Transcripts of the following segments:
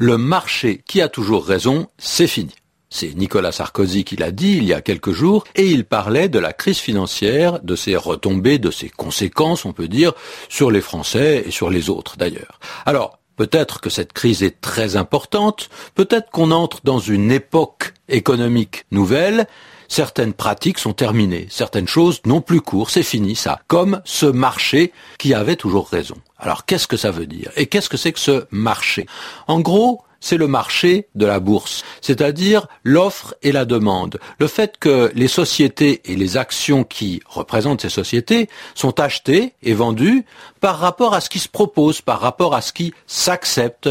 le marché qui a toujours raison, c'est fini. C'est Nicolas Sarkozy qui l'a dit il y a quelques jours, et il parlait de la crise financière, de ses retombées, de ses conséquences, on peut dire, sur les Français et sur les autres d'ailleurs. Alors, Peut-être que cette crise est très importante, peut-être qu'on entre dans une époque économique nouvelle, certaines pratiques sont terminées, certaines choses n'ont plus cours, c'est fini ça, comme ce marché qui avait toujours raison. Alors qu'est-ce que ça veut dire? Et qu'est-ce que c'est que ce marché? En gros, c'est le marché de la bourse, c'est-à-dire l'offre et la demande. Le fait que les sociétés et les actions qui représentent ces sociétés sont achetées et vendues par rapport à ce qui se propose, par rapport à ce qui s'accepte.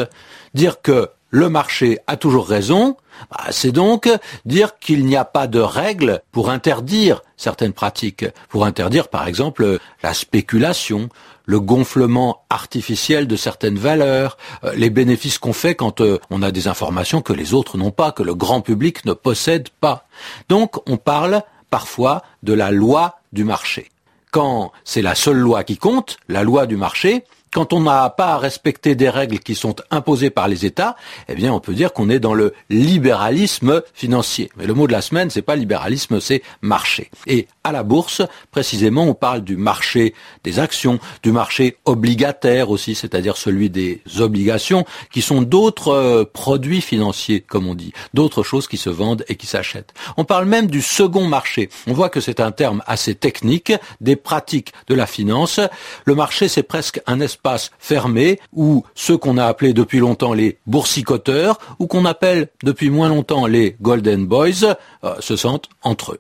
Dire que le marché a toujours raison, bah, c'est donc dire qu'il n'y a pas de règles pour interdire certaines pratiques, pour interdire par exemple la spéculation, le gonflement artificiel de certaines valeurs, euh, les bénéfices qu'on fait quand euh, on a des informations que les autres n'ont pas, que le grand public ne possède pas. Donc on parle parfois de la loi du marché. Quand c'est la seule loi qui compte, la loi du marché, quand on n'a pas à respecter des règles qui sont imposées par les États, eh bien, on peut dire qu'on est dans le libéralisme financier. Mais le mot de la semaine, c'est pas libéralisme, c'est marché. Et à la bourse, précisément, on parle du marché des actions, du marché obligataire aussi, c'est-à-dire celui des obligations, qui sont d'autres euh, produits financiers, comme on dit, d'autres choses qui se vendent et qui s'achètent. On parle même du second marché. On voit que c'est un terme assez technique, des pratiques de la finance. Le marché, c'est presque un espace espace fermé où ceux qu'on a appelés depuis longtemps les boursicoteurs ou qu'on appelle depuis moins longtemps les golden boys euh, se sentent entre eux.